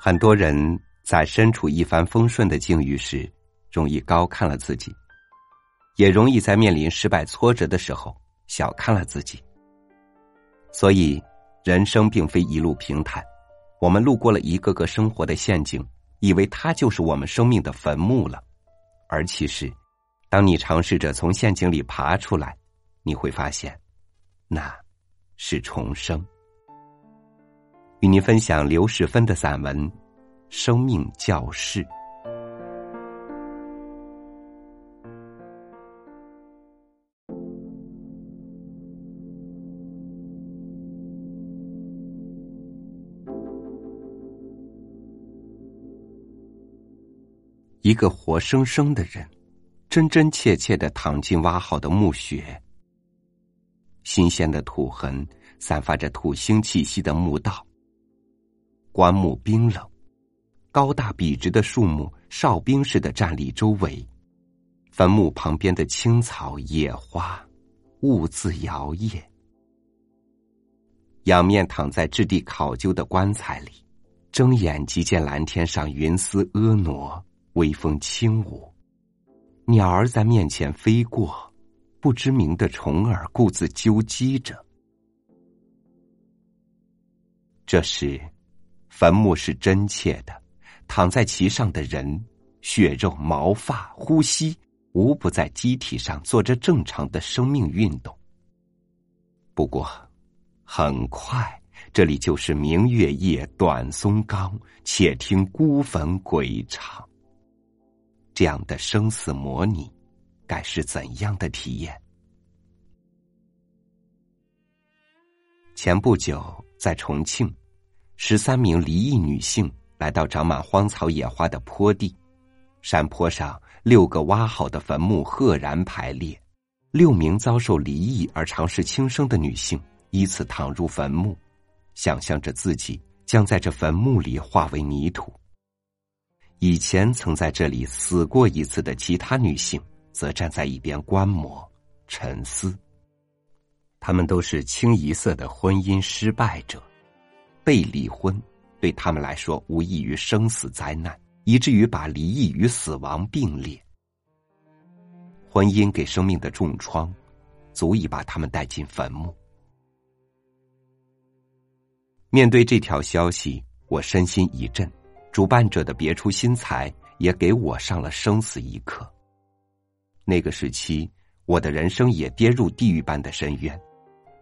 很多人在身处一帆风顺的境遇时，容易高看了自己，也容易在面临失败挫折的时候小看了自己。所以，人生并非一路平坦，我们路过了一个个生活的陷阱，以为它就是我们生命的坟墓了。而其实，当你尝试着从陷阱里爬出来，你会发现，那是重生。与您分享刘世芬的散文《生命教室》。一个活生生的人，真真切切的躺进挖好的墓穴。新鲜的土痕，散发着土腥气息的墓道。棺木冰冷，高大笔直的树木哨兵似的站立周围，坟墓旁边的青草野花，兀自摇曳。仰面躺在质地考究的棺材里，睁眼即见蓝天上云丝婀娜，微风轻舞，鸟儿在面前飞过，不知名的虫儿故自啾唧着。这时。坟墓是真切的，躺在其上的人，血肉、毛发、呼吸，无不在机体上做着正常的生命运动。不过，很快这里就是明月夜，短松冈，且听孤坟鬼唱。这样的生死模拟，该是怎样的体验？前不久在重庆。十三名离异女性来到长满荒草野花的坡地，山坡上六个挖好的坟墓赫然排列，六名遭受离异而尝试轻生的女性依次躺入坟墓，想象着自己将在这坟墓里化为泥土。以前曾在这里死过一次的其他女性，则站在一边观摩沉思。他们都是清一色的婚姻失败者。被离婚对他们来说无异于生死灾难，以至于把离异与死亡并列。婚姻给生命的重创，足以把他们带进坟墓。面对这条消息，我身心一震，主办者的别出心裁也给我上了生死一课。那个时期，我的人生也跌入地狱般的深渊，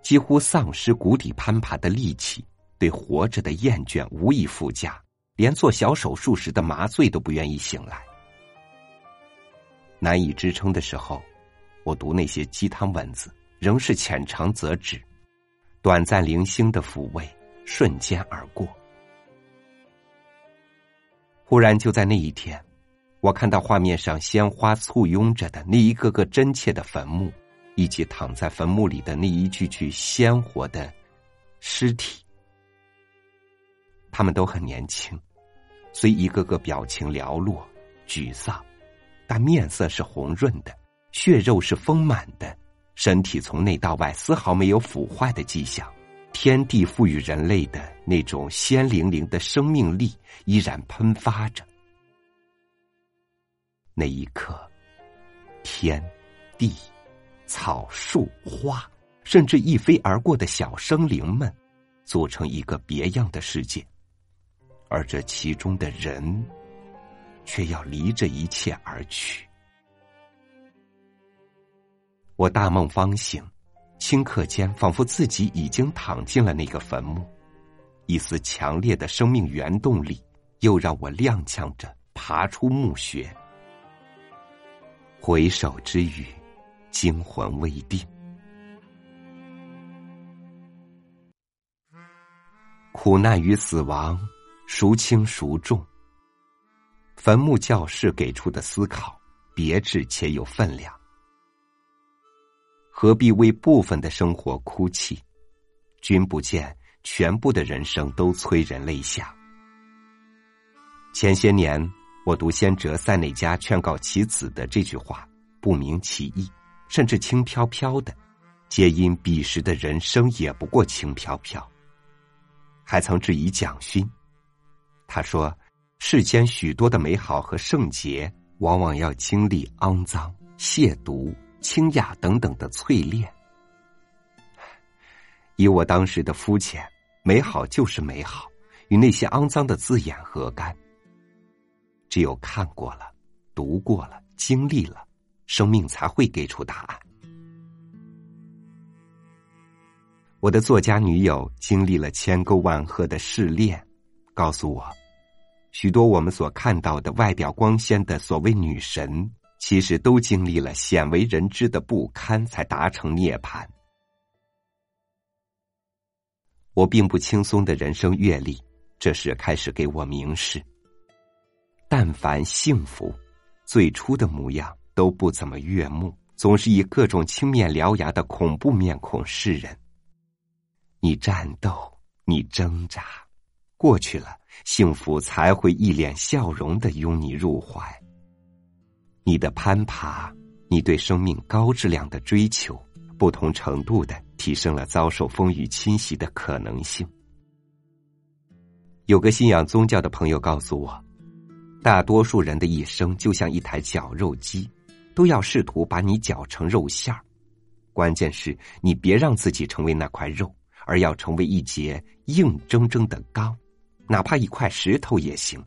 几乎丧失谷底攀爬的力气。对活着的厌倦无以复加，连做小手术时的麻醉都不愿意醒来。难以支撑的时候，我读那些鸡汤文字，仍是浅尝辄止，短暂零星的抚慰，瞬间而过。忽然就在那一天，我看到画面上鲜花簇拥着的那一个个真切的坟墓，以及躺在坟墓里的那一具具鲜活的尸体。他们都很年轻，虽一个个表情寥落、沮丧，但面色是红润的，血肉是丰满的，身体从内到外丝毫没有腐坏的迹象。天地赋予人类的那种鲜灵灵的生命力依然喷发着。那一刻，天、地、草、树、花，甚至一飞而过的小生灵们，组成一个别样的世界。而这其中的人，却要离这一切而去。我大梦方醒，顷刻间仿佛自己已经躺进了那个坟墓，一丝强烈的生命原动力又让我踉跄着爬出墓穴。回首之余，惊魂未定，苦难与死亡。孰轻孰重？坟墓教室给出的思考，别致且有分量。何必为部分的生活哭泣？君不见，全部的人生都催人泪下。前些年，我读先哲塞内加劝告其子的这句话，不明其意，甚至轻飘飘的，皆因彼时的人生也不过轻飘飘。还曾质疑蒋勋。他说：“世间许多的美好和圣洁，往往要经历肮脏、亵渎、清雅等等的淬炼。以我当时的肤浅，美好就是美好，与那些肮脏的字眼何干？只有看过了、读过了、经历了，生命才会给出答案。”我的作家女友经历了千沟万壑的试炼，告诉我，许多我们所看到的外表光鲜的所谓女神，其实都经历了鲜为人知的不堪，才达成涅槃。我并不轻松的人生阅历，这时开始给我明示：但凡幸福，最初的模样都不怎么悦目，总是以各种青面獠牙的恐怖面孔示人。你战斗，你挣扎，过去了，幸福才会一脸笑容的拥你入怀。你的攀爬，你对生命高质量的追求，不同程度的提升了遭受风雨侵袭的可能性。有个信仰宗教的朋友告诉我，大多数人的一生就像一台绞肉机，都要试图把你绞成肉馅儿，关键是你别让自己成为那块肉。而要成为一节硬铮铮的钢，哪怕一块石头也行，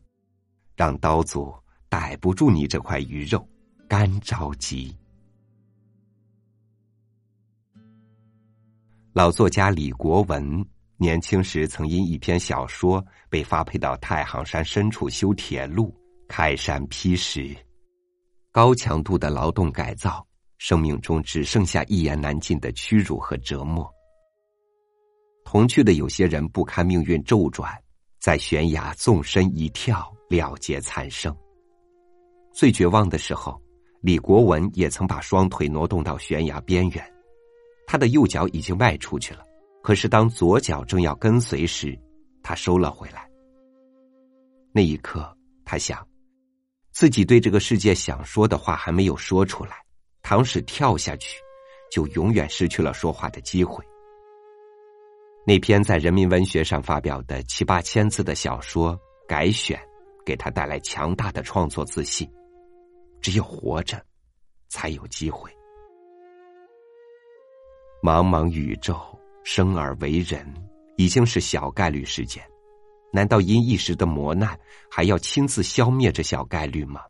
让刀俎逮不住你这块鱼肉，干着急。老作家李国文年轻时曾因一篇小说被发配到太行山深处修铁路、开山劈石，高强度的劳动改造，生命中只剩下一言难尽的屈辱和折磨。同去的有些人不堪命运周转，在悬崖纵身一跳，了结残生。最绝望的时候，李国文也曾把双腿挪动到悬崖边缘，他的右脚已经迈出去了，可是当左脚正要跟随时，他收了回来。那一刻，他想，自己对这个世界想说的话还没有说出来，倘使跳下去，就永远失去了说话的机会。那篇在人民文学上发表的七八千字的小说改选，给他带来强大的创作自信。只有活着，才有机会。茫茫宇宙，生而为人，已经是小概率事件。难道因一时的磨难，还要亲自消灭这小概率吗？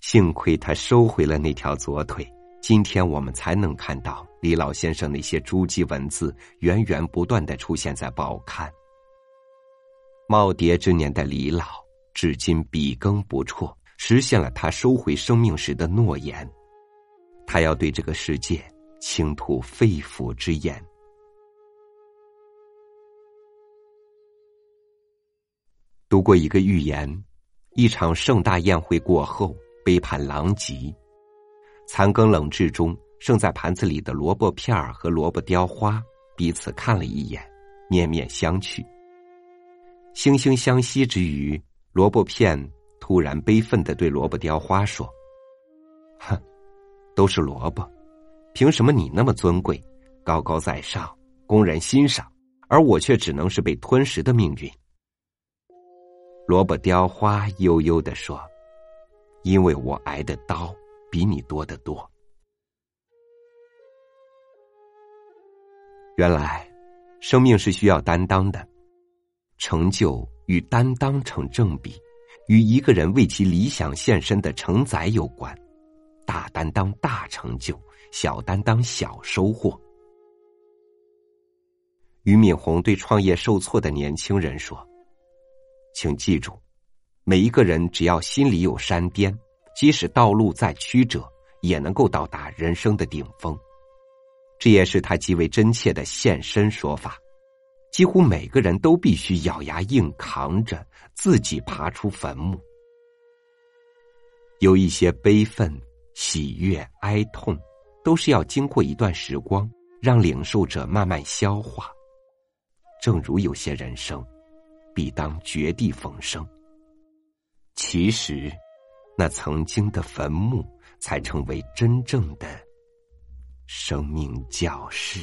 幸亏他收回了那条左腿。今天我们才能看到李老先生那些珠玑文字源源不断的出现在报刊。耄耋之年的李老，至今笔耕不辍，实现了他收回生命时的诺言。他要对这个世界倾吐肺腑之言。读过一个寓言：一场盛大宴会过后，杯盘狼藉。残羹冷炙中，剩在盘子里的萝卜片儿和萝卜雕花彼此看了一眼，面面相觑。惺惺相惜之余，萝卜片突然悲愤的对萝卜雕花说：“哼，都是萝卜，凭什么你那么尊贵，高高在上，供人欣赏，而我却只能是被吞食的命运？”萝卜雕花悠悠的说：“因为我挨的刀。”比你多得多。原来，生命是需要担当的，成就与担当成正比，与一个人为其理想献身的承载有关。大担当大成就，小担当小收获。俞敏洪对创业受挫的年轻人说：“请记住，每一个人只要心里有山巅。”即使道路再曲折，也能够到达人生的顶峰。这也是他极为真切的现身说法。几乎每个人都必须咬牙硬扛着，自己爬出坟墓。有一些悲愤、喜悦、哀痛，都是要经过一段时光，让领受者慢慢消化。正如有些人生，必当绝地逢生。其实。那曾经的坟墓，才成为真正的生命教室。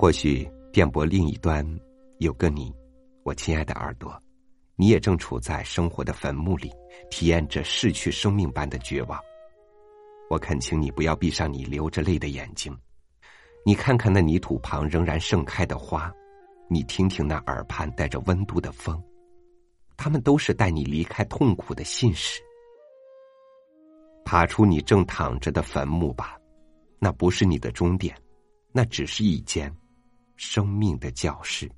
或许电波另一端有个你，我亲爱的耳朵，你也正处在生活的坟墓里，体验着逝去生命般的绝望。我恳请你不要闭上你流着泪的眼睛，你看看那泥土旁仍然盛开的花，你听听那耳畔带着温度的风，他们都是带你离开痛苦的信使。爬出你正躺着的坟墓吧，那不是你的终点，那只是一间生命的教室。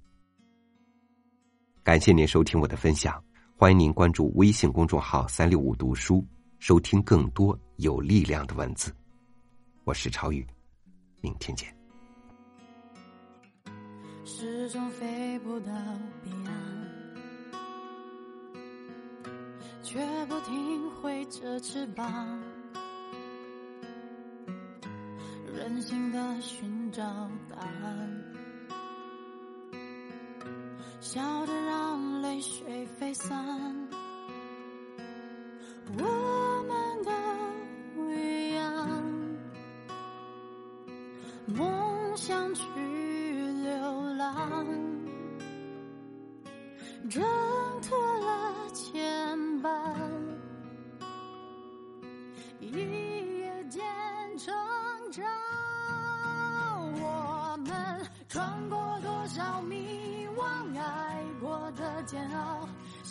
感谢您收听我的分享，欢迎您关注微信公众号“三六五读书”，收听更多有力量的文字。我是超宇，明天见。始终飞不到彼岸，却不停挥着翅膀，任性的寻找答案。笑着让泪水飞散，我们都一样，梦想去流浪，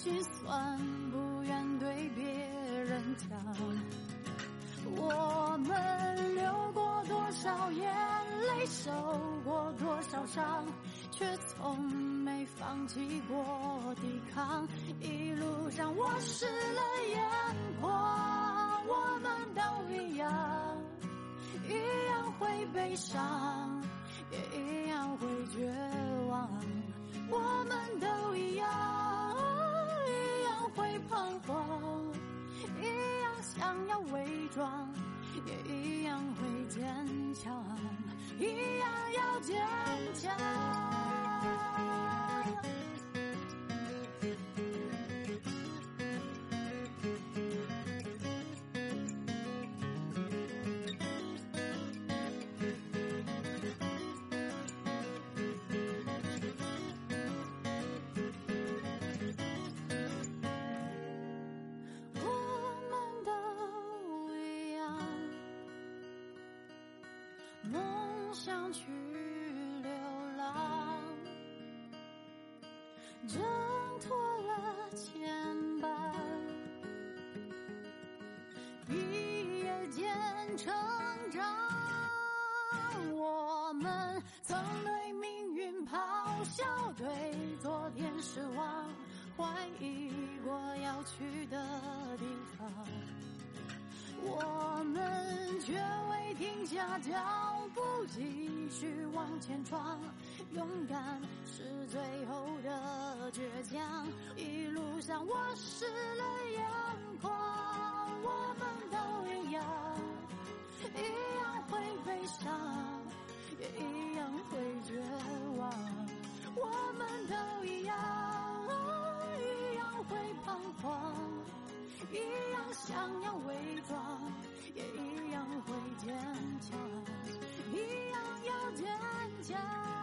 心酸，不愿对别人讲。我们流过多少眼泪，受过多少伤，却从没放弃过抵抗。一路上我湿了眼眶，我们都一样，一样会悲伤，也一样会绝望。我们都一样，会彷徨，一样想要伪装，也一样会坚强，一样要坚强。梦想去流浪，挣脱了牵绊，一夜间成长。我们曾对命运咆哮，对昨天失望，怀疑过要去的地方。下脚步，继续往前闯。勇敢是最后的倔强。一路上我湿了眼眶，我们都一样，一样会悲伤，也一样会绝望。我们都一样，一样会彷徨。一想要伪装也一样会坚强一样要坚强。